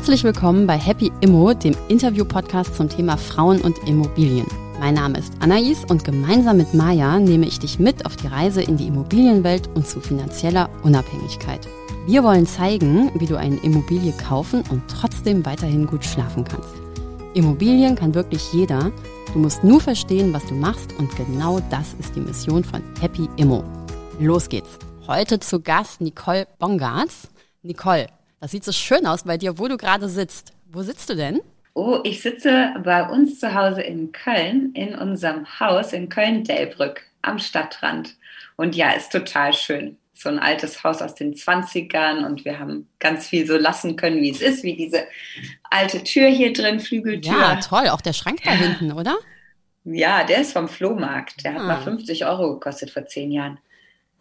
Herzlich willkommen bei Happy Immo, dem Interview-Podcast zum Thema Frauen und Immobilien. Mein Name ist Anais und gemeinsam mit Maja nehme ich dich mit auf die Reise in die Immobilienwelt und zu finanzieller Unabhängigkeit. Wir wollen zeigen, wie du eine Immobilie kaufen und trotzdem weiterhin gut schlafen kannst. Immobilien kann wirklich jeder. Du musst nur verstehen, was du machst und genau das ist die Mission von Happy Immo. Los geht's. Heute zu Gast Nicole Bongartz. Nicole, das sieht so schön aus bei dir, wo du gerade sitzt. Wo sitzt du denn? Oh, ich sitze bei uns zu Hause in Köln, in unserem Haus in Köln-Delbrück am Stadtrand. Und ja, ist total schön. So ein altes Haus aus den 20ern und wir haben ganz viel so lassen können, wie es ist, wie diese alte Tür hier drin, Flügeltür. Ja, toll. Auch der Schrank da hinten, oder? Ja, der ist vom Flohmarkt. Der ah. hat mal 50 Euro gekostet vor zehn Jahren.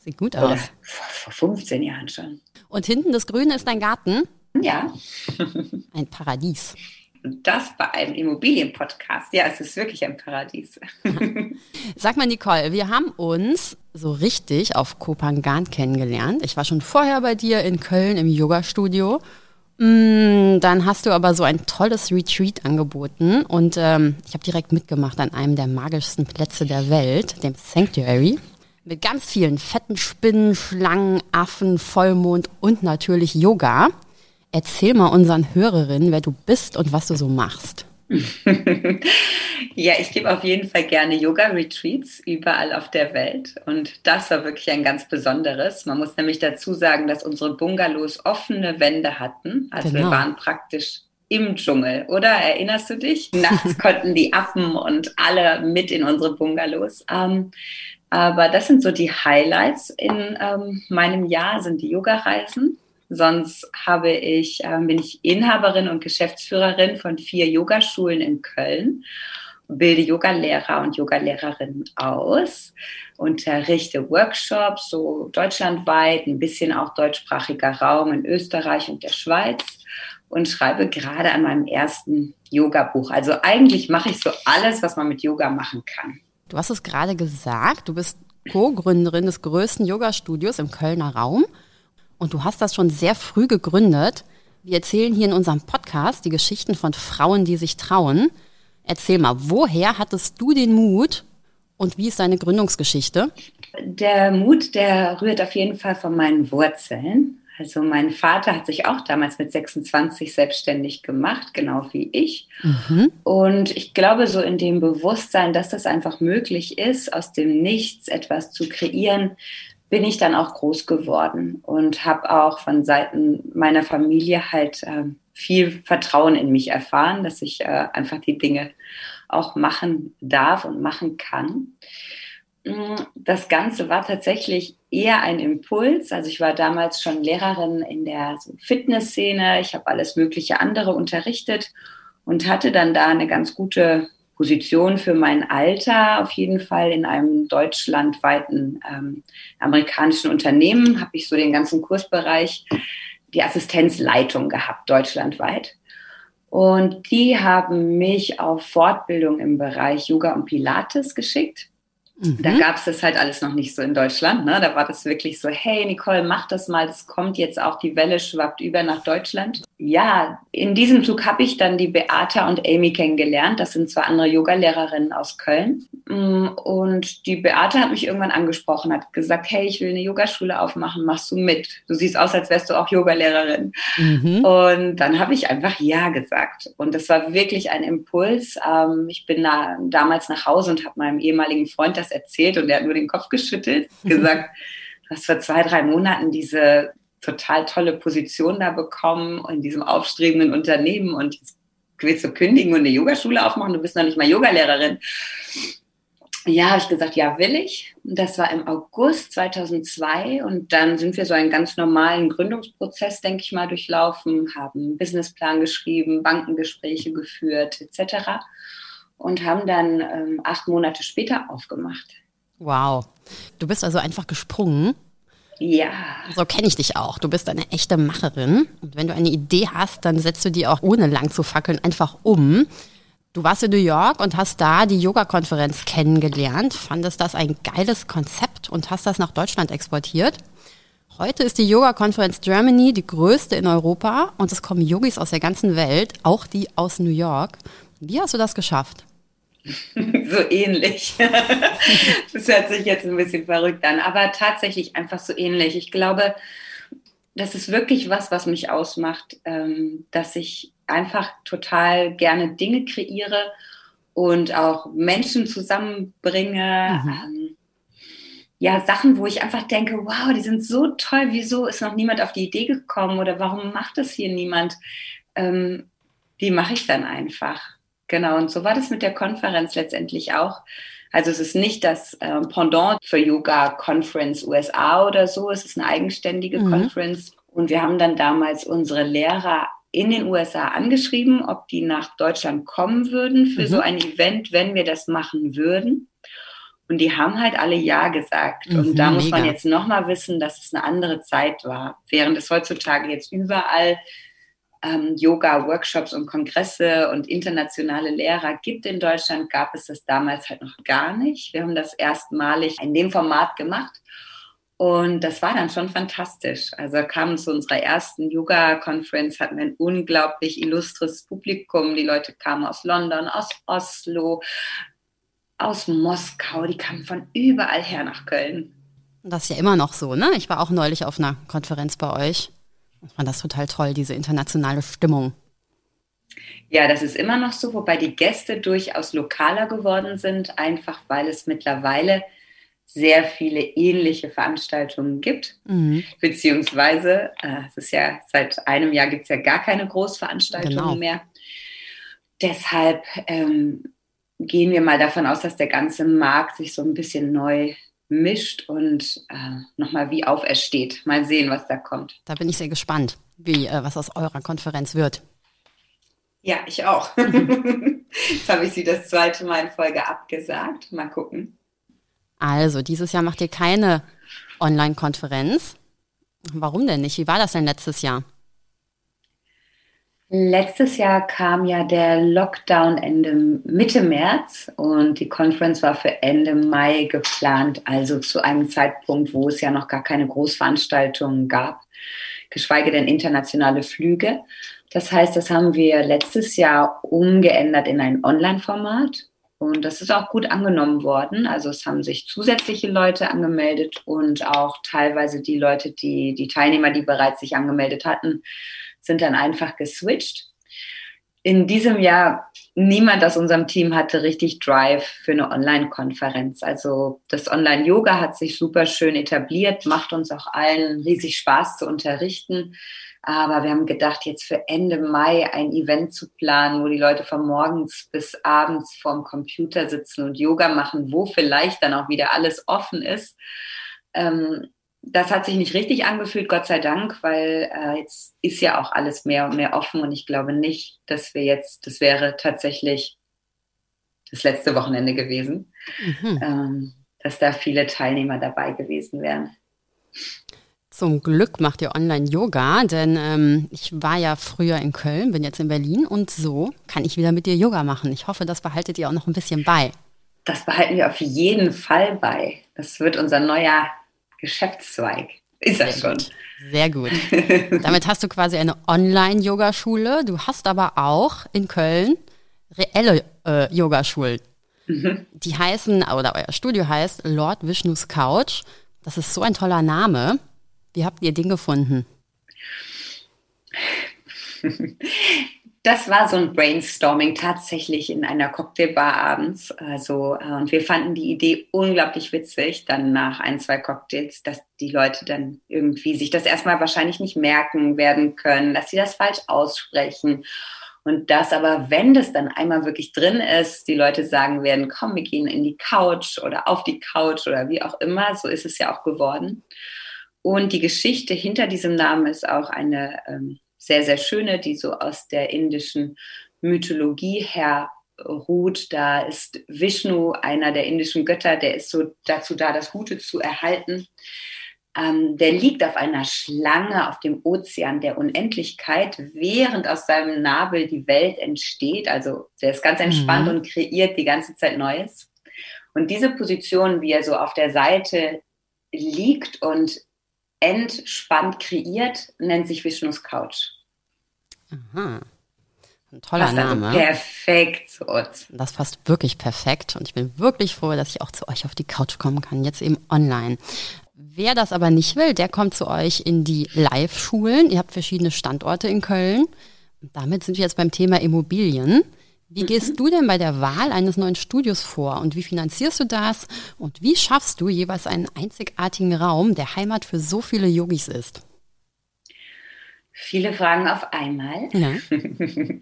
Sieht gut aus. Oder vor 15 Jahren schon. Und hinten das Grüne ist dein Garten? Ja. ein Paradies. Das bei einem Immobilienpodcast. Ja, es ist wirklich ein Paradies. Sag mal, Nicole, wir haben uns so richtig auf Kopangan kennengelernt. Ich war schon vorher bei dir in Köln im Yoga-Studio. Mm, dann hast du aber so ein tolles Retreat angeboten und ähm, ich habe direkt mitgemacht an einem der magischsten Plätze der Welt, dem Sanctuary. Mit ganz vielen fetten Spinnen, Schlangen, Affen, Vollmond und natürlich Yoga. Erzähl mal unseren Hörerinnen, wer du bist und was du so machst. ja, ich gebe auf jeden Fall gerne Yoga-Retreats überall auf der Welt. Und das war wirklich ein ganz besonderes. Man muss nämlich dazu sagen, dass unsere Bungalows offene Wände hatten. Also genau. wir waren praktisch im Dschungel, oder? Erinnerst du dich? Nachts konnten die Affen und alle mit in unsere Bungalows. Ähm, aber das sind so die Highlights in ähm, meinem Jahr, sind die Yoga-Reisen. Sonst habe ich, ähm, bin ich Inhaberin und Geschäftsführerin von vier Yogaschulen in Köln, bilde Yogalehrer und Yogalehrerinnen aus, unterrichte Workshops, so deutschlandweit, ein bisschen auch deutschsprachiger Raum in Österreich und der Schweiz und schreibe gerade an meinem ersten Yoga-Buch. Also eigentlich mache ich so alles, was man mit Yoga machen kann. Du hast es gerade gesagt, du bist Co-Gründerin des größten Yoga-Studios im Kölner Raum und du hast das schon sehr früh gegründet. Wir erzählen hier in unserem Podcast die Geschichten von Frauen, die sich trauen. Erzähl mal, woher hattest du den Mut und wie ist deine Gründungsgeschichte? Der Mut, der rührt auf jeden Fall von meinen Wurzeln. Also mein Vater hat sich auch damals mit 26 selbstständig gemacht, genau wie ich. Mhm. Und ich glaube so in dem Bewusstsein, dass das einfach möglich ist, aus dem Nichts etwas zu kreieren, bin ich dann auch groß geworden und habe auch von Seiten meiner Familie halt äh, viel Vertrauen in mich erfahren, dass ich äh, einfach die Dinge auch machen darf und machen kann. Das Ganze war tatsächlich eher ein Impuls. Also ich war damals schon Lehrerin in der Fitnessszene. Ich habe alles mögliche andere unterrichtet und hatte dann da eine ganz gute Position für mein Alter. Auf jeden Fall in einem deutschlandweiten ähm, amerikanischen Unternehmen habe ich so den ganzen Kursbereich, die Assistenzleitung gehabt, deutschlandweit. Und die haben mich auf Fortbildung im Bereich Yoga und Pilates geschickt. Mhm. Da gab es das halt alles noch nicht so in Deutschland. Ne? Da war das wirklich so, hey Nicole, mach das mal, das kommt jetzt auch, die Welle schwappt über nach Deutschland. Ja, in diesem Zug habe ich dann die Beata und Amy kennengelernt. Das sind zwei andere Yogalehrerinnen aus Köln. Mm, und die Beate hat mich irgendwann angesprochen, hat gesagt, hey, ich will eine Yogaschule aufmachen, machst du mit? Du siehst aus, als wärst du auch Yogalehrerin. Mhm. Und dann habe ich einfach Ja gesagt. Und das war wirklich ein Impuls. Ähm, ich bin da damals nach Hause und habe meinem ehemaligen Freund das erzählt und er hat nur den Kopf geschüttelt, gesagt, du hast vor zwei, drei Monaten diese total tolle Position da bekommen in diesem aufstrebenden Unternehmen und jetzt willst du kündigen und eine Yogaschule aufmachen, du bist noch nicht mal Yogalehrerin. Ja, habe ich gesagt, ja, will ich. Das war im August 2002 und dann sind wir so einen ganz normalen Gründungsprozess, denke ich mal, durchlaufen, haben einen Businessplan geschrieben, Bankengespräche geführt etc. und haben dann ähm, acht Monate später aufgemacht. Wow, du bist also einfach gesprungen ja. So kenne ich dich auch. Du bist eine echte Macherin. Und wenn du eine Idee hast, dann setzt du die auch ohne lang zu fackeln einfach um. Du warst in New York und hast da die Yoga-Konferenz kennengelernt, fandest das ein geiles Konzept und hast das nach Deutschland exportiert. Heute ist die Yoga Conference Germany die größte in Europa und es kommen Yogis aus der ganzen Welt, auch die aus New York. Wie hast du das geschafft? so ähnlich. das hört sich jetzt ein bisschen verrückt an, aber tatsächlich einfach so ähnlich. Ich glaube, das ist wirklich was, was mich ausmacht, ähm, dass ich einfach total gerne Dinge kreiere und auch Menschen zusammenbringe. Mhm. Ähm, ja, Sachen, wo ich einfach denke, wow, die sind so toll, wieso ist noch niemand auf die Idee gekommen oder warum macht das hier niemand? Ähm, die mache ich dann einfach. Genau, und so war das mit der Konferenz letztendlich auch. Also es ist nicht das äh, Pendant für Yoga Conference USA oder so, es ist eine eigenständige mhm. Conference. Und wir haben dann damals unsere Lehrer in den USA angeschrieben, ob die nach Deutschland kommen würden für mhm. so ein Event, wenn wir das machen würden. Und die haben halt alle Ja gesagt. Mhm, und da muss mega. man jetzt nochmal wissen, dass es eine andere Zeit war. Während es heutzutage jetzt überall ähm, Yoga-Workshops und Kongresse und internationale Lehrer gibt in Deutschland, gab es das damals halt noch gar nicht. Wir haben das erstmalig in dem Format gemacht. Und das war dann schon fantastisch. Also kamen zu unserer ersten Yoga-Conference, hatten wir ein unglaublich illustres Publikum. Die Leute kamen aus London, aus Oslo, aus Moskau, die kamen von überall her nach Köln. Das ist ja immer noch so, ne? Ich war auch neulich auf einer Konferenz bei euch. Ich fand das total toll, diese internationale Stimmung. Ja, das ist immer noch so, wobei die Gäste durchaus lokaler geworden sind, einfach weil es mittlerweile sehr viele ähnliche Veranstaltungen gibt. Mhm. Beziehungsweise, äh, es ist ja seit einem Jahr gibt es ja gar keine Großveranstaltungen genau. mehr. Deshalb ähm, gehen wir mal davon aus, dass der ganze Markt sich so ein bisschen neu mischt und äh, nochmal wie aufersteht. Mal sehen, was da kommt. Da bin ich sehr gespannt, wie äh, was aus eurer Konferenz wird. Ja, ich auch. Jetzt habe ich sie das zweite Mal in Folge abgesagt. Mal gucken. Also, dieses Jahr macht ihr keine Online-Konferenz. Warum denn nicht? Wie war das denn letztes Jahr? Letztes Jahr kam ja der Lockdown Ende Mitte März und die Conference war für Ende Mai geplant, also zu einem Zeitpunkt, wo es ja noch gar keine Großveranstaltungen gab, geschweige denn internationale Flüge. Das heißt, das haben wir letztes Jahr umgeändert in ein Online-Format und das ist auch gut angenommen worden. Also es haben sich zusätzliche Leute angemeldet und auch teilweise die Leute, die, die Teilnehmer, die bereits sich angemeldet hatten, sind dann einfach geswitcht. In diesem Jahr, niemand aus unserem Team hatte richtig Drive für eine Online-Konferenz. Also das Online-Yoga hat sich super schön etabliert, macht uns auch allen riesig Spaß zu unterrichten. Aber wir haben gedacht, jetzt für Ende Mai ein Event zu planen, wo die Leute von morgens bis abends vorm Computer sitzen und Yoga machen, wo vielleicht dann auch wieder alles offen ist. Ähm, das hat sich nicht richtig angefühlt, Gott sei Dank, weil äh, jetzt ist ja auch alles mehr und mehr offen und ich glaube nicht, dass wir jetzt, das wäre tatsächlich das letzte Wochenende gewesen, mhm. ähm, dass da viele Teilnehmer dabei gewesen wären. Zum Glück macht ihr Online-Yoga, denn ähm, ich war ja früher in Köln, bin jetzt in Berlin und so kann ich wieder mit dir Yoga machen. Ich hoffe, das behaltet ihr auch noch ein bisschen bei. Das behalten wir auf jeden Fall bei. Das wird unser neuer Geschäftszweig. Ist das schon. Gut. Sehr gut. Damit hast du quasi eine Online-Yogaschule. Du hast aber auch in Köln reelle äh, Yogaschulen. Mhm. Die heißen, oder euer Studio heißt Lord Vishnus Couch. Das ist so ein toller Name. Wie habt ihr den gefunden? Das war so ein Brainstorming tatsächlich in einer Cocktailbar abends. Also, äh, und wir fanden die Idee unglaublich witzig, dann nach ein, zwei Cocktails, dass die Leute dann irgendwie sich das erstmal wahrscheinlich nicht merken werden können, dass sie das falsch aussprechen. Und das aber, wenn das dann einmal wirklich drin ist, die Leute sagen werden, komm, wir gehen in die Couch oder auf die Couch oder wie auch immer, so ist es ja auch geworden. Und die Geschichte hinter diesem Namen ist auch eine ähm, sehr, sehr schöne, die so aus der indischen Mythologie her ruht. Da ist Vishnu, einer der indischen Götter, der ist so dazu da, das Gute zu erhalten. Ähm, der liegt auf einer Schlange auf dem Ozean der Unendlichkeit, während aus seinem Nabel die Welt entsteht. Also der ist ganz entspannt mhm. und kreiert die ganze Zeit Neues. Und diese Position, wie er so auf der Seite liegt und entspannt kreiert, nennt sich Vishnus Couch. Aha. Ein toller passt also Name. Also perfekt zu uns. Das passt wirklich perfekt und ich bin wirklich froh, dass ich auch zu euch auf die Couch kommen kann, jetzt eben online. Wer das aber nicht will, der kommt zu euch in die Live-Schulen. Ihr habt verschiedene Standorte in Köln. Und damit sind wir jetzt beim Thema Immobilien. Wie gehst mhm. du denn bei der Wahl eines neuen Studios vor und wie finanzierst du das und wie schaffst du jeweils einen einzigartigen Raum, der Heimat für so viele Yogis ist? Viele Fragen auf einmal. Ja.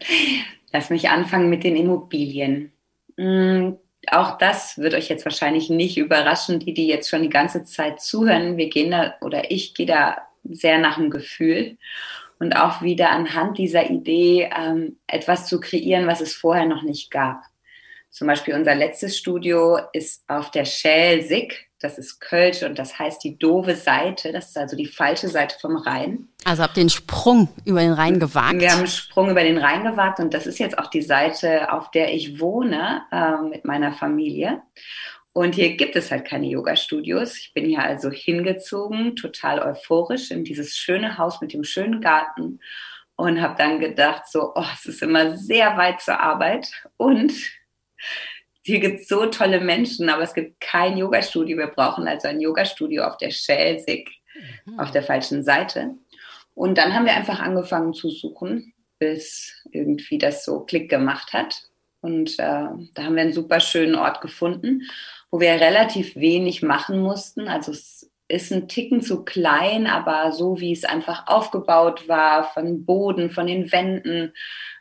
Lass mich anfangen mit den Immobilien. Hm, auch das wird euch jetzt wahrscheinlich nicht überraschen, die, die jetzt schon die ganze Zeit zuhören. Wir gehen da oder ich gehe da sehr nach dem Gefühl und auch wieder anhand dieser Idee ähm, etwas zu kreieren, was es vorher noch nicht gab. Zum Beispiel unser letztes Studio ist auf der Schelsig das ist Kölsch und das heißt die doofe Seite. Das ist also die falsche Seite vom Rhein. Also habt ihr den Sprung über den Rhein gewagt? Wir haben einen Sprung über den Rhein gewagt und das ist jetzt auch die Seite, auf der ich wohne äh, mit meiner Familie. Und hier gibt es halt keine Yoga-Studios. Ich bin hier also hingezogen, total euphorisch in dieses schöne Haus mit dem schönen Garten und habe dann gedacht, so, oh, es ist immer sehr weit zur Arbeit und hier gibt es so tolle Menschen, aber es gibt kein Yoga-Studio. Wir brauchen also ein Yoga-Studio auf der Schelsig, mhm. auf der falschen Seite. Und dann haben wir einfach angefangen zu suchen, bis irgendwie das so Klick gemacht hat. Und äh, da haben wir einen super schönen Ort gefunden, wo wir relativ wenig machen mussten. Also es ist ein Ticken zu klein, aber so wie es einfach aufgebaut war, von Boden, von den Wänden,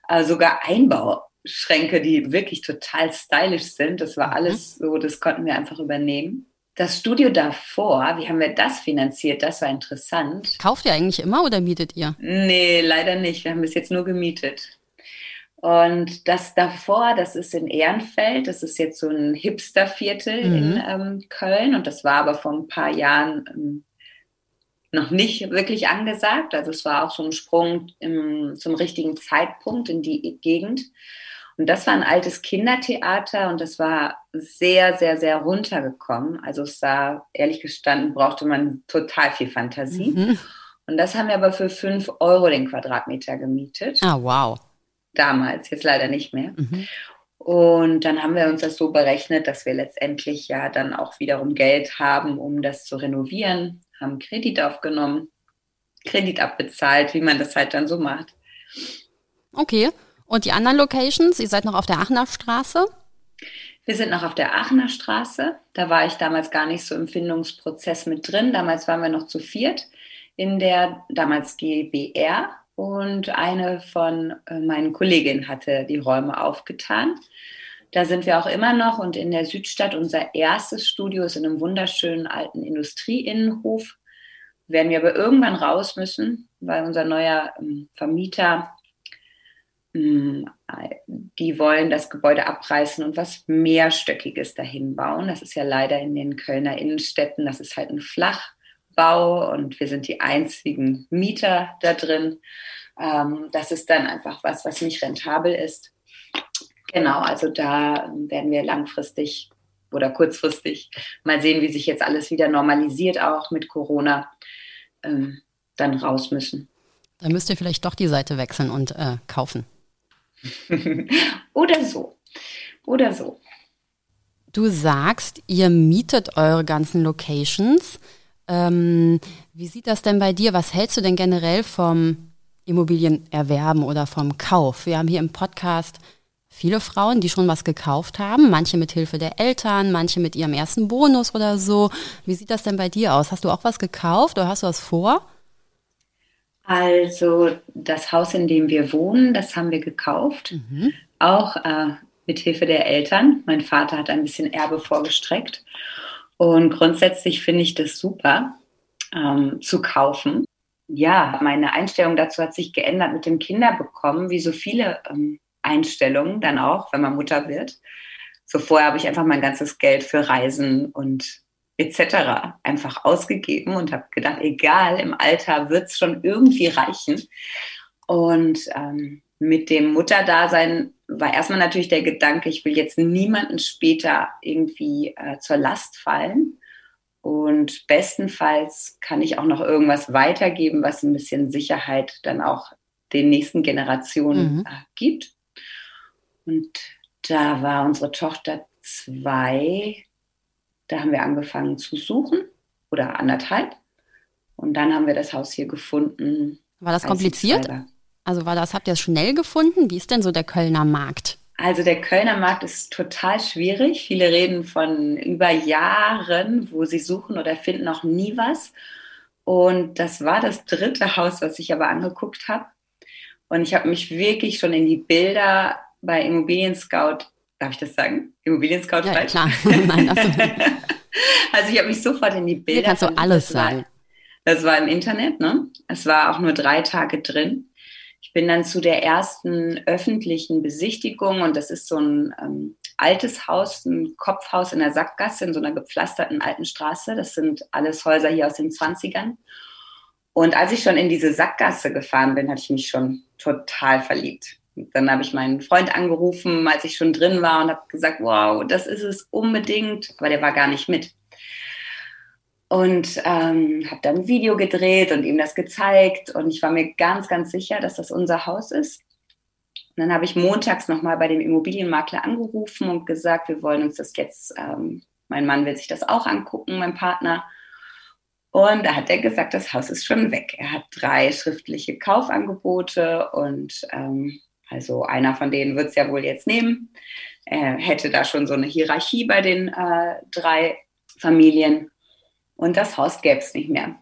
äh, sogar Einbau Schränke, die wirklich total stylisch sind. Das war mhm. alles so, das konnten wir einfach übernehmen. Das Studio davor, wie haben wir das finanziert? Das war interessant. Kauft ihr eigentlich immer oder mietet ihr? Nee, leider nicht. Wir haben bis jetzt nur gemietet. Und das davor, das ist in Ehrenfeld, das ist jetzt so ein Hipster-Viertel mhm. in ähm, Köln und das war aber vor ein paar Jahren ähm, noch nicht wirklich angesagt. Also es war auch so ein Sprung im, zum richtigen Zeitpunkt in die Gegend. Und das war ein altes Kindertheater und das war sehr, sehr, sehr runtergekommen. Also es sah, ehrlich gestanden, brauchte man total viel Fantasie. Mhm. Und das haben wir aber für fünf Euro den Quadratmeter gemietet. Ah, wow. Damals, jetzt leider nicht mehr. Mhm. Und dann haben wir uns das so berechnet, dass wir letztendlich ja dann auch wiederum Geld haben, um das zu renovieren, haben Kredit aufgenommen, Kredit abbezahlt, wie man das halt dann so macht. Okay. Und die anderen Locations? Ihr seid noch auf der Aachener Straße? Wir sind noch auf der Aachener Straße. Da war ich damals gar nicht so im Findungsprozess mit drin. Damals waren wir noch zu viert in der damals GBR und eine von äh, meinen Kolleginnen hatte die Räume aufgetan. Da sind wir auch immer noch und in der Südstadt unser erstes Studio ist in einem wunderschönen alten Industrieinnenhof. Werden wir aber irgendwann raus müssen, weil unser neuer ähm, Vermieter hm, die wollen das Gebäude abreißen und was mehrstöckiges dahin bauen. Das ist ja leider in den Kölner Innenstädten, das ist halt ein Flachbau und wir sind die einzigen Mieter da drin. Ähm, das ist dann einfach was, was nicht rentabel ist. Genau, also da werden wir langfristig oder kurzfristig mal sehen, wie sich jetzt alles wieder normalisiert, auch mit Corona, ähm, dann raus müssen. Dann müsst ihr vielleicht doch die Seite wechseln und äh, kaufen. Oder so. Oder so. Du sagst, ihr mietet eure ganzen Locations. Ähm, wie sieht das denn bei dir? Was hältst du denn generell vom Immobilienerwerben oder vom Kauf? Wir haben hier im Podcast viele Frauen, die schon was gekauft haben, manche mit Hilfe der Eltern, manche mit ihrem ersten Bonus oder so. Wie sieht das denn bei dir aus? Hast du auch was gekauft oder hast du was vor? Also das Haus, in dem wir wohnen, das haben wir gekauft, mhm. auch äh, mit Hilfe der Eltern. Mein Vater hat ein bisschen Erbe vorgestreckt und grundsätzlich finde ich das super ähm, zu kaufen. Ja, meine Einstellung dazu hat sich geändert mit dem Kinderbekommen, wie so viele ähm, Einstellungen dann auch, wenn man Mutter wird. So vorher habe ich einfach mein ganzes Geld für Reisen und etc. einfach ausgegeben und habe gedacht, egal, im Alter wird es schon irgendwie reichen. Und ähm, mit dem Mutterdasein war erstmal natürlich der Gedanke, ich will jetzt niemanden später irgendwie äh, zur Last fallen. Und bestenfalls kann ich auch noch irgendwas weitergeben, was ein bisschen Sicherheit dann auch den nächsten Generationen mhm. Äh, gibt. Und da war unsere Tochter zwei, da haben wir angefangen zu suchen oder anderthalb. Und dann haben wir das Haus hier gefunden. War das kompliziert? Also war das, habt ihr es schnell gefunden? Wie ist denn so der Kölner Markt? Also der Kölner Markt ist total schwierig. Viele reden von über Jahren, wo sie suchen oder finden noch nie was. Und das war das dritte Haus, was ich aber angeguckt habe. Und ich habe mich wirklich schon in die Bilder bei Immobilien Scout, darf ich das sagen? Immobilien Scout ja, falsch? klar. Nein, also, also ich habe mich sofort in die Bilder. Hier kannst du alles sagen. Das war im Internet, ne? Es war auch nur drei Tage drin. Ich bin dann zu der ersten öffentlichen Besichtigung und das ist so ein ähm, altes Haus, ein Kopfhaus in der Sackgasse, in so einer gepflasterten alten Straße. Das sind alles Häuser hier aus den 20ern. Und als ich schon in diese Sackgasse gefahren bin, hatte ich mich schon total verliebt. Und dann habe ich meinen Freund angerufen, als ich schon drin war und habe gesagt, wow, das ist es unbedingt, weil der war gar nicht mit und ähm, habe dann ein Video gedreht und ihm das gezeigt und ich war mir ganz, ganz sicher, dass das unser Haus ist. Und dann habe ich montags nochmal bei dem Immobilienmakler angerufen und gesagt, wir wollen uns das jetzt, ähm, mein Mann will sich das auch angucken, mein Partner. Und da hat er gesagt, das Haus ist schon weg. Er hat drei schriftliche Kaufangebote und ähm, also einer von denen wird es ja wohl jetzt nehmen. Er hätte da schon so eine Hierarchie bei den äh, drei Familien. Und das Haus gäbe es nicht mehr.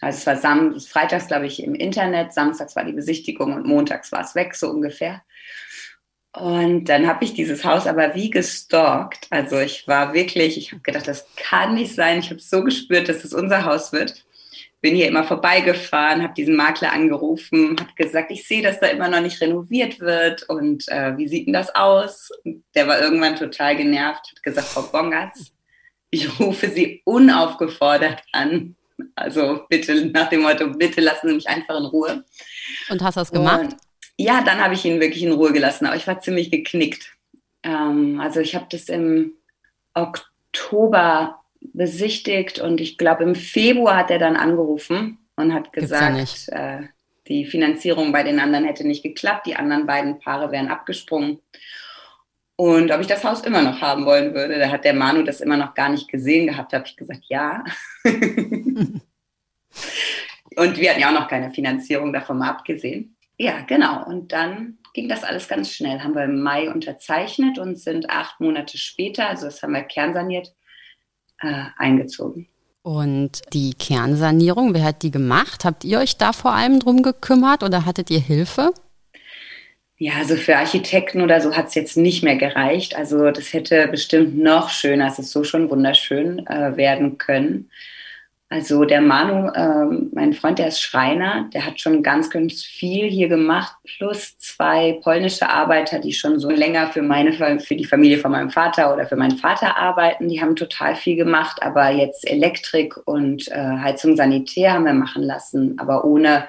Also es war Sam freitags, glaube ich, im Internet, samstags war die Besichtigung und montags war es weg, so ungefähr. Und dann habe ich dieses Haus aber wie gestalkt. Also ich war wirklich, ich habe gedacht, das kann nicht sein. Ich habe so gespürt, dass es unser Haus wird. Bin hier immer vorbeigefahren, habe diesen Makler angerufen, habe gesagt, ich sehe, dass da immer noch nicht renoviert wird und äh, wie sieht denn das aus? Und der war irgendwann total genervt, hat gesagt, Frau Bongatz, ich rufe Sie unaufgefordert an. Also bitte nach dem Motto, bitte lassen Sie mich einfach in Ruhe. Und hast du das gemacht? Und ja, dann habe ich ihn wirklich in Ruhe gelassen, aber ich war ziemlich geknickt. Ähm, also ich habe das im Oktober besichtigt und ich glaube im Februar hat er dann angerufen und hat gesagt, ja äh, die Finanzierung bei den anderen hätte nicht geklappt, die anderen beiden Paare wären abgesprungen und ob ich das Haus immer noch haben wollen würde. Da hat der Manu das immer noch gar nicht gesehen gehabt. Da habe ich gesagt, ja. und wir hatten ja auch noch keine Finanzierung davon mal abgesehen. Ja, genau. Und dann ging das alles ganz schnell. Haben wir im Mai unterzeichnet und sind acht Monate später, also das haben wir kernsaniert, äh, eingezogen. Und die Kernsanierung, wer hat die gemacht? Habt ihr euch da vor allem drum gekümmert oder hattet ihr Hilfe? Ja, also für Architekten oder so hat es jetzt nicht mehr gereicht. Also das hätte bestimmt noch schöner, es ist so schon wunderschön äh, werden können. Also der Manu, ähm, mein Freund, der ist Schreiner, der hat schon ganz, ganz viel hier gemacht, plus zwei polnische Arbeiter, die schon so länger für meine, für die Familie von meinem Vater oder für meinen Vater arbeiten. Die haben total viel gemacht, aber jetzt Elektrik und äh, Heizung Sanitär haben wir machen lassen, aber ohne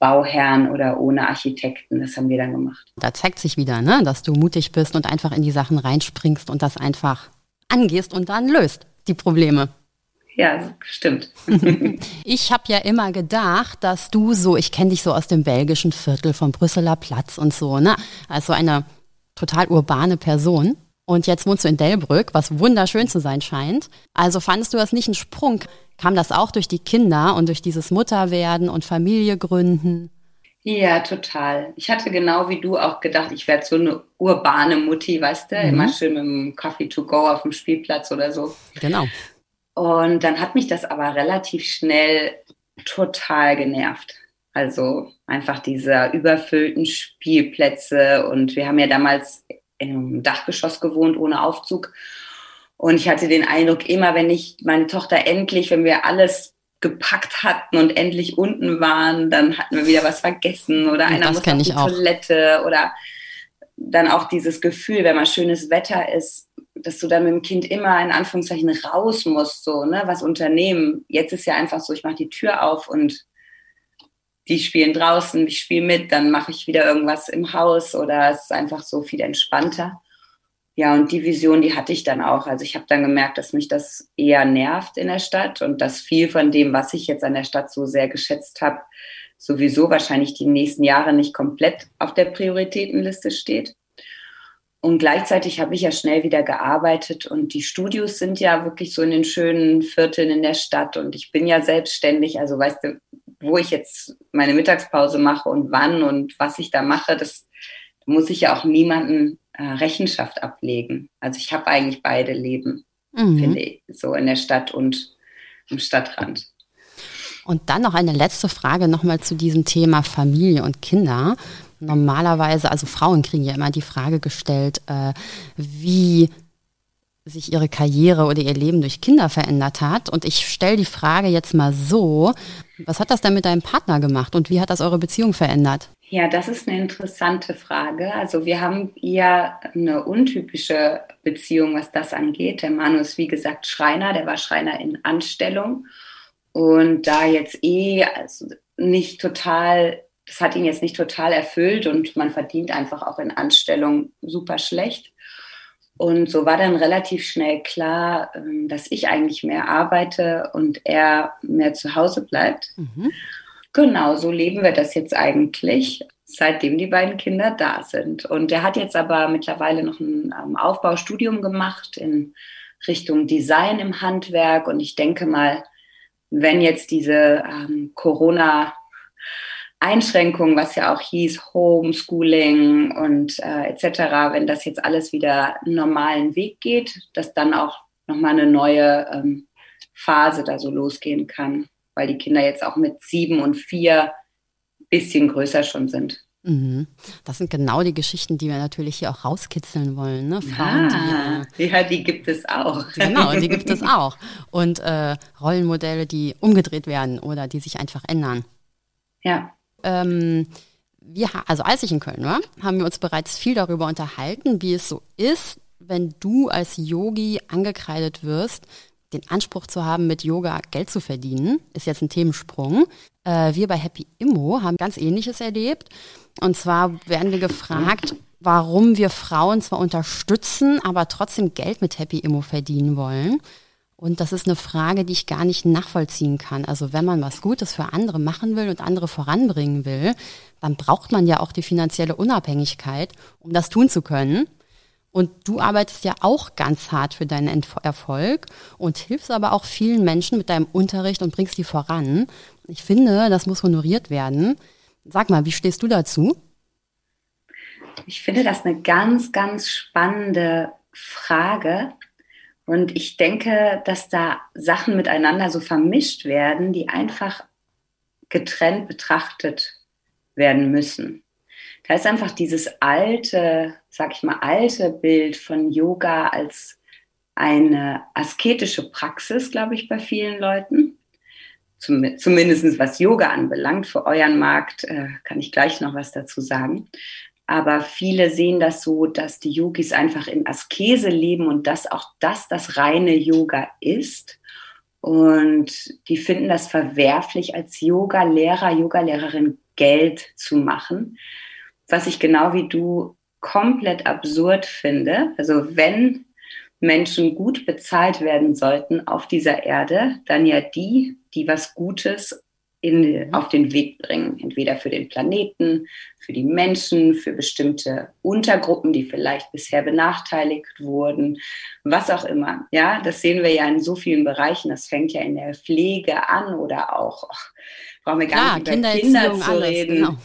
Bauherren oder ohne Architekten. Das haben wir dann gemacht. Da zeigt sich wieder, ne, dass du mutig bist und einfach in die Sachen reinspringst und das einfach angehst und dann löst die Probleme. Ja, stimmt. ich habe ja immer gedacht, dass du so, ich kenne dich so aus dem belgischen Viertel vom Brüsseler Platz und so, ne, also eine total urbane Person. Und jetzt wohnst du in Delbrück, was wunderschön zu sein scheint. Also fandest du das nicht ein Sprung? Kam das auch durch die Kinder und durch dieses Mutterwerden und Familie gründen? Ja, total. Ich hatte genau wie du auch gedacht, ich werde so eine urbane Mutti, weißt du, mhm. immer schön mit dem Coffee to go auf dem Spielplatz oder so. Genau. Und dann hat mich das aber relativ schnell total genervt. Also einfach diese überfüllten Spielplätze und wir haben ja damals im Dachgeschoss gewohnt, ohne Aufzug. Und ich hatte den Eindruck, immer wenn ich meine Tochter endlich, wenn wir alles gepackt hatten und endlich unten waren, dann hatten wir wieder was vergessen oder einer muss auf die Toilette oder dann auch dieses Gefühl, wenn mal schönes Wetter ist, dass du dann mit dem Kind immer in Anführungszeichen raus musst, so, ne, was unternehmen. Jetzt ist ja einfach so, ich mache die Tür auf und die spielen draußen, ich spiele mit, dann mache ich wieder irgendwas im Haus oder es ist einfach so viel entspannter. Ja, und die Vision, die hatte ich dann auch. Also ich habe dann gemerkt, dass mich das eher nervt in der Stadt und dass viel von dem, was ich jetzt an der Stadt so sehr geschätzt habe, sowieso wahrscheinlich die nächsten Jahre nicht komplett auf der Prioritätenliste steht. Und gleichzeitig habe ich ja schnell wieder gearbeitet und die Studios sind ja wirklich so in den schönen Vierteln in der Stadt und ich bin ja selbstständig. Also weißt du, wo ich jetzt meine Mittagspause mache und wann und was ich da mache, das muss ich ja auch niemanden äh, Rechenschaft ablegen. Also ich habe eigentlich beide Leben, mhm. finde ich, so in der Stadt und am Stadtrand. Und dann noch eine letzte Frage nochmal zu diesem Thema Familie und Kinder normalerweise, also Frauen kriegen ja immer die Frage gestellt, äh, wie sich ihre Karriere oder ihr Leben durch Kinder verändert hat. Und ich stelle die Frage jetzt mal so, was hat das denn mit deinem Partner gemacht und wie hat das eure Beziehung verändert? Ja, das ist eine interessante Frage. Also wir haben eher eine untypische Beziehung, was das angeht. Der Manu ist, wie gesagt, Schreiner, der war Schreiner in Anstellung und da jetzt eh also nicht total das hat ihn jetzt nicht total erfüllt und man verdient einfach auch in Anstellung super schlecht. Und so war dann relativ schnell klar, ähm, dass ich eigentlich mehr arbeite und er mehr zu Hause bleibt. Mhm. Genau, so leben wir das jetzt eigentlich, seitdem die beiden Kinder da sind. Und er hat jetzt aber mittlerweile noch ein ähm, Aufbaustudium gemacht in Richtung Design im Handwerk. Und ich denke mal, wenn jetzt diese ähm, Corona- Einschränkungen, was ja auch hieß, Homeschooling und äh, etc., wenn das jetzt alles wieder einen normalen Weg geht, dass dann auch nochmal eine neue ähm, Phase da so losgehen kann, weil die Kinder jetzt auch mit sieben und vier bisschen größer schon sind. Mhm. Das sind genau die Geschichten, die wir natürlich hier auch rauskitzeln wollen. Ne? Frauen, ah, die, ja, die gibt es auch. Genau, die gibt es auch. Und äh, Rollenmodelle, die umgedreht werden oder die sich einfach ändern. Ja. Ähm, wir, also als ich in Köln war, haben wir uns bereits viel darüber unterhalten, wie es so ist, wenn du als Yogi angekreidet wirst, den Anspruch zu haben, mit Yoga Geld zu verdienen. Ist jetzt ein Themensprung. Äh, wir bei Happy Immo haben ganz Ähnliches erlebt. Und zwar werden wir gefragt, warum wir Frauen zwar unterstützen, aber trotzdem Geld mit Happy Immo verdienen wollen. Und das ist eine Frage, die ich gar nicht nachvollziehen kann. Also wenn man was Gutes für andere machen will und andere voranbringen will, dann braucht man ja auch die finanzielle Unabhängigkeit, um das tun zu können. Und du arbeitest ja auch ganz hart für deinen Erfolg und hilfst aber auch vielen Menschen mit deinem Unterricht und bringst die voran. Ich finde, das muss honoriert werden. Sag mal, wie stehst du dazu? Ich finde das eine ganz, ganz spannende Frage, und ich denke, dass da Sachen miteinander so vermischt werden, die einfach getrennt betrachtet werden müssen. Da ist einfach dieses alte, sag ich mal, alte Bild von Yoga als eine asketische Praxis, glaube ich, bei vielen Leuten. Zum, zumindest was Yoga anbelangt. Für euren Markt äh, kann ich gleich noch was dazu sagen. Aber viele sehen das so, dass die Yogis einfach in Askese leben und dass auch das das reine Yoga ist. Und die finden das verwerflich, als Yoga-Lehrer, Yoga-Lehrerin Geld zu machen. Was ich genau wie du komplett absurd finde. Also wenn Menschen gut bezahlt werden sollten auf dieser Erde, dann ja die, die was Gutes in, mhm. auf den Weg bringen. Entweder für den Planeten, für die Menschen, für bestimmte Untergruppen, die vielleicht bisher benachteiligt wurden, was auch immer. Ja, das sehen wir ja in so vielen Bereichen. Das fängt ja in der Pflege an oder auch, ach, brauchen wir gar Klar, nicht über Kinder zu alles, reden. Genau.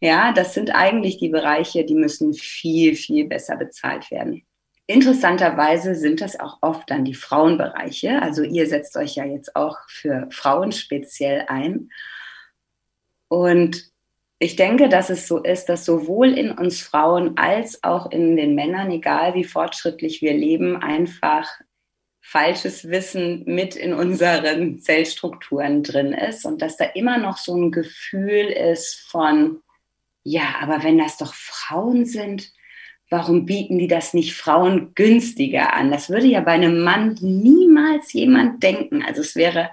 Ja, das sind eigentlich die Bereiche, die müssen viel, viel besser bezahlt werden. Interessanterweise sind das auch oft dann die Frauenbereiche. Also ihr setzt euch ja jetzt auch für Frauen speziell ein. Und ich denke, dass es so ist, dass sowohl in uns Frauen als auch in den Männern, egal wie fortschrittlich wir leben, einfach falsches Wissen mit in unseren Zellstrukturen drin ist und dass da immer noch so ein Gefühl ist von, ja, aber wenn das doch Frauen sind, warum bieten die das nicht Frauen günstiger an? Das würde ja bei einem Mann niemals jemand denken. Also es wäre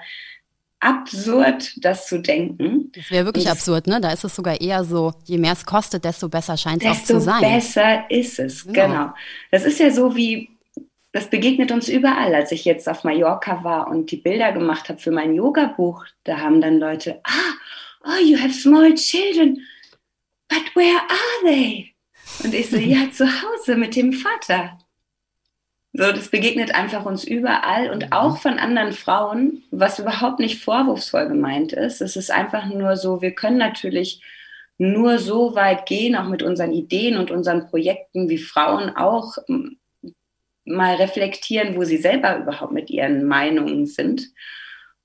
absurd, das zu denken. Das wäre wirklich das, absurd, ne? Da ist es sogar eher so, je mehr es kostet, desto besser scheint es auch zu sein. Desto besser ist es, genau. genau. Das ist ja so wie, das begegnet uns überall. Als ich jetzt auf Mallorca war und die Bilder gemacht habe für mein Yoga-Buch, da haben dann Leute, ah, oh, you have small children, but where are they? Und ich so, ja, zu Hause mit dem Vater. So, das begegnet einfach uns überall und mhm. auch von anderen Frauen, was überhaupt nicht vorwurfsvoll gemeint ist. Es ist einfach nur so, wir können natürlich nur so weit gehen, auch mit unseren Ideen und unseren Projekten, wie Frauen auch mal reflektieren, wo sie selber überhaupt mit ihren Meinungen sind.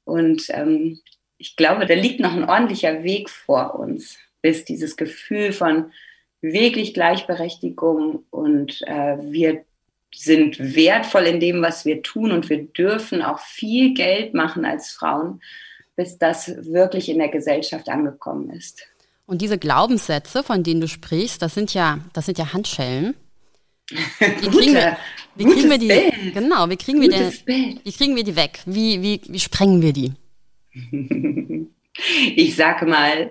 Und ähm, ich glaube, da liegt noch ein ordentlicher Weg vor uns, bis dieses Gefühl von wirklich Gleichberechtigung und äh, wir sind wertvoll in dem, was wir tun und wir dürfen auch viel Geld machen als Frauen, bis das wirklich in der Gesellschaft angekommen ist. Und diese Glaubenssätze, von denen du sprichst, das sind ja, das sind ja Handschellen. Wie kriegen wir, wie kriegen wir die? Bild. Genau, wie kriegen wir die? Wie kriegen wir die weg? Wie, wie, wie sprengen wir die? Ich sage mal,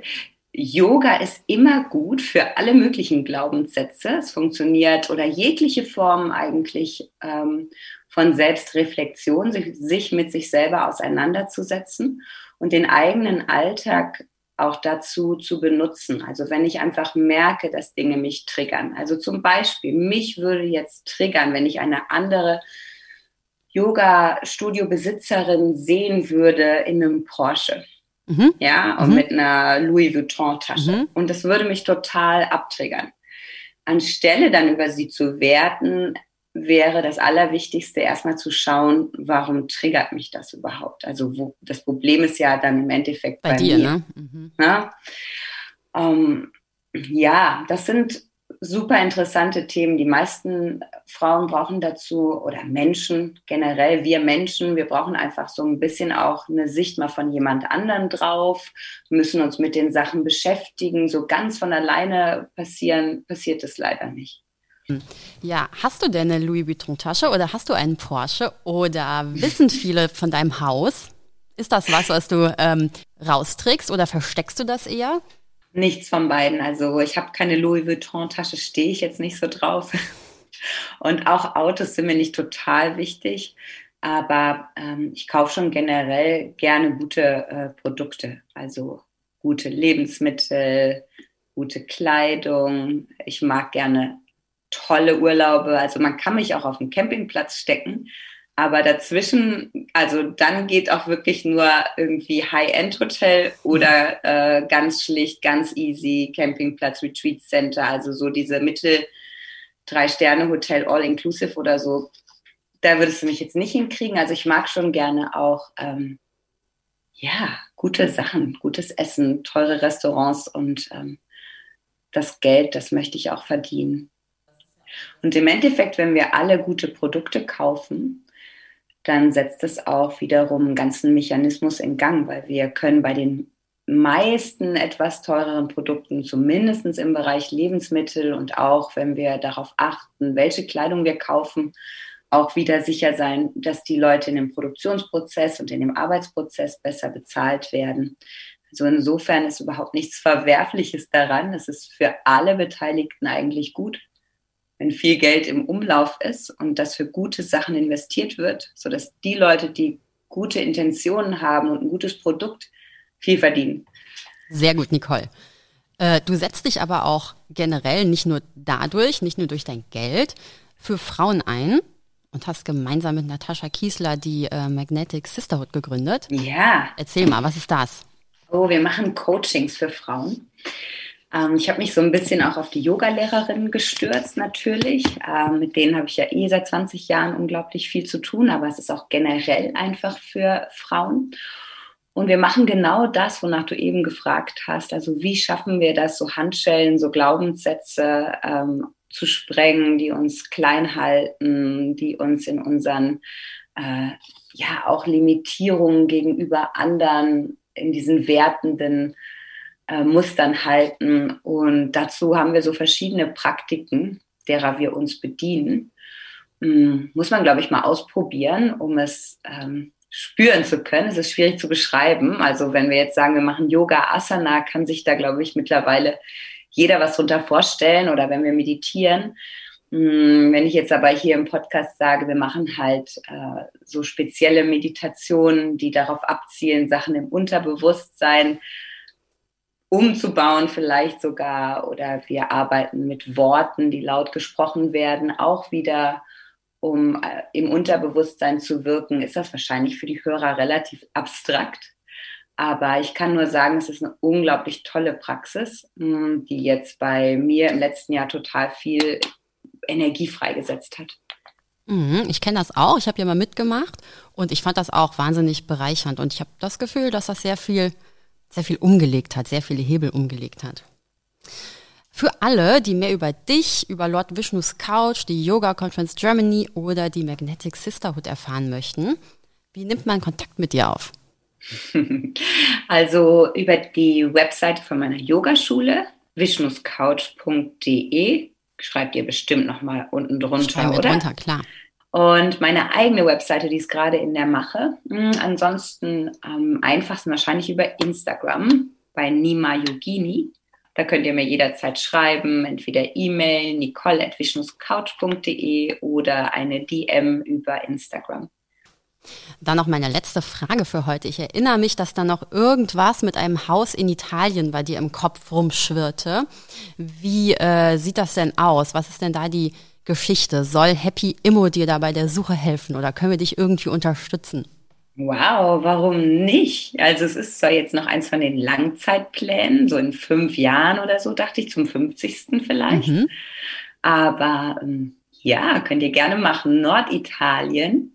Yoga ist immer gut für alle möglichen Glaubenssätze. Es funktioniert oder jegliche Form eigentlich ähm, von Selbstreflexion, sich, sich mit sich selber auseinanderzusetzen und den eigenen Alltag auch dazu zu benutzen. Also wenn ich einfach merke, dass Dinge mich triggern. Also zum Beispiel, mich würde jetzt triggern, wenn ich eine andere Yoga-Studio-Besitzerin sehen würde in einem Porsche Mhm. Ja, und mhm. mit einer Louis Vuitton-Tasche. Mhm. Und das würde mich total abtriggern. Anstelle dann über sie zu werten, wäre das Allerwichtigste erstmal zu schauen, warum triggert mich das überhaupt? Also wo, das Problem ist ja dann im Endeffekt bei, bei dir, mir. Ne? Mhm. Ja? Ähm, ja, das sind super interessante Themen. Die meisten Frauen brauchen dazu oder Menschen generell, wir Menschen, wir brauchen einfach so ein bisschen auch eine Sicht mal von jemand anderen drauf, müssen uns mit den Sachen beschäftigen. So ganz von alleine passieren, passiert es leider nicht. Ja, hast du denn eine Louis Vuitton Tasche oder hast du einen Porsche oder wissen viele von deinem Haus? Ist das was, was du ähm, rausträgst oder versteckst du das eher? Nichts von beiden. Also ich habe keine Louis Vuitton-Tasche, stehe ich jetzt nicht so drauf. Und auch Autos sind mir nicht total wichtig. Aber ähm, ich kaufe schon generell gerne gute äh, Produkte. Also gute Lebensmittel, gute Kleidung. Ich mag gerne tolle Urlaube. Also man kann mich auch auf den Campingplatz stecken aber dazwischen, also dann geht auch wirklich nur irgendwie High-End-Hotel oder äh, ganz schlicht, ganz easy Campingplatz, Retreat Center, also so diese Mittel Drei-Sterne-Hotel All-Inclusive oder so. Da würdest du mich jetzt nicht hinkriegen. Also ich mag schon gerne auch, ähm, ja, gute Sachen, gutes Essen, teure Restaurants und ähm, das Geld, das möchte ich auch verdienen. Und im Endeffekt, wenn wir alle gute Produkte kaufen, dann setzt es auch wiederum einen ganzen Mechanismus in Gang, weil wir können bei den meisten etwas teureren Produkten, zumindest im Bereich Lebensmittel und auch wenn wir darauf achten, welche Kleidung wir kaufen, auch wieder sicher sein, dass die Leute in dem Produktionsprozess und in dem Arbeitsprozess besser bezahlt werden. Also insofern ist überhaupt nichts Verwerfliches daran. Es ist für alle Beteiligten eigentlich gut wenn viel Geld im Umlauf ist und das für gute Sachen investiert wird, sodass die Leute, die gute Intentionen haben und ein gutes Produkt, viel verdienen. Sehr gut, Nicole. Äh, du setzt dich aber auch generell nicht nur dadurch, nicht nur durch dein Geld, für Frauen ein und hast gemeinsam mit Natascha Kiesler die äh, Magnetic Sisterhood gegründet. Ja. Erzähl mal, was ist das? Oh, wir machen Coachings für Frauen. Ähm, ich habe mich so ein bisschen auch auf die Yogalehrerinnen gestürzt natürlich. Ähm, mit denen habe ich ja eh seit 20 Jahren unglaublich viel zu tun, aber es ist auch generell einfach für Frauen. Und wir machen genau das, wonach du eben gefragt hast. Also wie schaffen wir das, so Handschellen, so Glaubenssätze ähm, zu sprengen, die uns klein halten, die uns in unseren äh, ja auch Limitierungen gegenüber anderen, in diesen wertenden äh, Mustern halten. Und dazu haben wir so verschiedene Praktiken, derer wir uns bedienen. Hm, muss man, glaube ich, mal ausprobieren, um es ähm, spüren zu können. Es ist schwierig zu beschreiben. Also wenn wir jetzt sagen, wir machen Yoga Asana, kann sich da, glaube ich, mittlerweile jeder was drunter vorstellen oder wenn wir meditieren. Hm, wenn ich jetzt aber hier im Podcast sage, wir machen halt äh, so spezielle Meditationen, die darauf abzielen, Sachen im Unterbewusstsein umzubauen vielleicht sogar, oder wir arbeiten mit Worten, die laut gesprochen werden, auch wieder um äh, im Unterbewusstsein zu wirken, ist das wahrscheinlich für die Hörer relativ abstrakt. Aber ich kann nur sagen, es ist eine unglaublich tolle Praxis, hm, die jetzt bei mir im letzten Jahr total viel Energie freigesetzt hat. Mhm, ich kenne das auch. Ich habe ja mal mitgemacht und ich fand das auch wahnsinnig bereichernd. Und ich habe das Gefühl, dass das sehr viel, sehr viel umgelegt hat, sehr viele Hebel umgelegt hat. Für alle, die mehr über dich, über Lord Vishnus Couch, die Yoga Conference Germany oder die Magnetic Sisterhood erfahren möchten, wie nimmt man Kontakt mit dir auf? Also über die Webseite von meiner Yogaschule, vishnuscouch.de, schreibt ihr bestimmt nochmal unten drunter, Schreiben oder? drunter, klar. Und meine eigene Webseite, die ist gerade in der Mache. Hm, ansonsten am einfachsten wahrscheinlich über Instagram bei Nima Yogini. Da könnt ihr mir jederzeit schreiben, entweder E-Mail nicole.vischnusscouch.de oder eine DM über Instagram. Dann noch meine letzte Frage für heute. Ich erinnere mich, dass da noch irgendwas mit einem Haus in Italien bei dir im Kopf rumschwirrte. Wie äh, sieht das denn aus? Was ist denn da die Geschichte? Soll Happy Immo dir da bei der Suche helfen oder können wir dich irgendwie unterstützen? Wow, warum nicht? Also es ist zwar jetzt noch eins von den Langzeitplänen, so in fünf Jahren oder so, dachte ich, zum 50. vielleicht. Mhm. Aber ähm, ja, könnt ihr gerne machen. Norditalien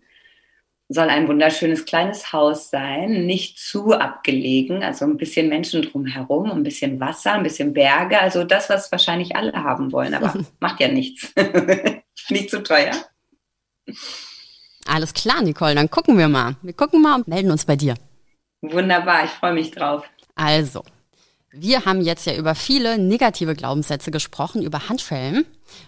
soll ein wunderschönes kleines Haus sein, nicht zu abgelegen, also ein bisschen Menschen drumherum, ein bisschen Wasser, ein bisschen Berge, also das, was wahrscheinlich alle haben wollen, aber macht ja nichts. nicht zu teuer. Alles klar, Nicole, dann gucken wir mal. Wir gucken mal und melden uns bei dir. Wunderbar, ich freue mich drauf. Also, wir haben jetzt ja über viele negative Glaubenssätze gesprochen, über Handschellen.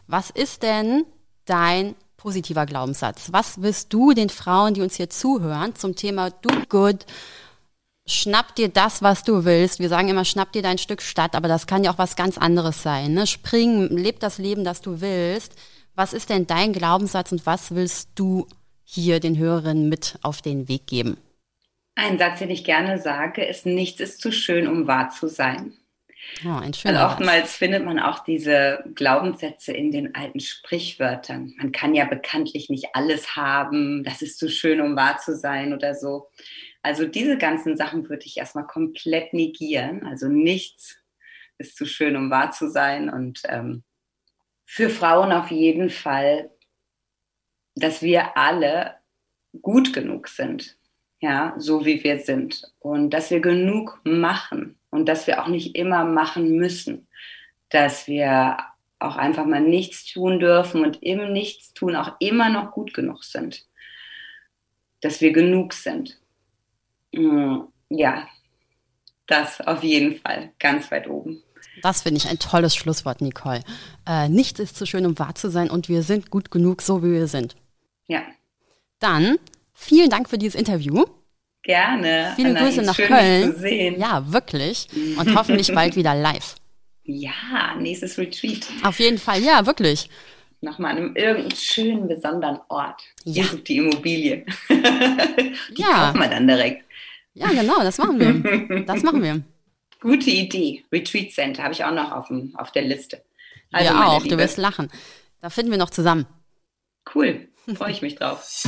Was ist denn dein positiver Glaubenssatz. Was wirst du den Frauen, die uns hier zuhören, zum Thema Do Good, schnapp dir das, was du willst. Wir sagen immer, schnapp dir dein Stück Stadt, aber das kann ja auch was ganz anderes sein. Ne? Spring, leb das Leben, das du willst. Was ist denn dein Glaubenssatz und was willst du hier den Hörerinnen mit auf den Weg geben? Ein Satz, den ich gerne sage, ist, nichts ist zu schön, um wahr zu sein. Oh, ein schöner also oftmals findet man auch diese Glaubenssätze in den alten Sprichwörtern. Man kann ja bekanntlich nicht alles haben, das ist zu schön, um wahr zu sein oder so. Also diese ganzen Sachen würde ich erstmal komplett negieren. Also nichts ist zu schön, um wahr zu sein. Und ähm, für Frauen auf jeden Fall, dass wir alle gut genug sind, ja, so wie wir sind. Und dass wir genug machen und dass wir auch nicht immer machen müssen, dass wir auch einfach mal nichts tun dürfen und im Nichtstun auch immer noch gut genug sind, dass wir genug sind. Mm, ja, das auf jeden Fall ganz weit oben. Das finde ich ein tolles Schlusswort, Nicole. Äh, nichts ist zu schön, um wahr zu sein und wir sind gut genug, so wie wir sind. Ja. Dann vielen Dank für dieses Interview. Gerne. Viele Anna, Grüße nach schön, Köln. Ja, wirklich. Und hoffentlich bald wieder live. Ja, nächstes Retreat. Auf jeden Fall, ja, wirklich. Nach mal einem irgendeinen schönen, besonderen Ort. Ja. Die Immobilie. die ja. kaufen wir dann direkt. Ja, genau, das machen wir. Das machen wir. Gute Idee. Retreat Center habe ich auch noch auf, dem, auf der Liste. Also, ja, auch. Liebe. Du wirst lachen. Da finden wir noch zusammen. Cool. Freue ich mich drauf.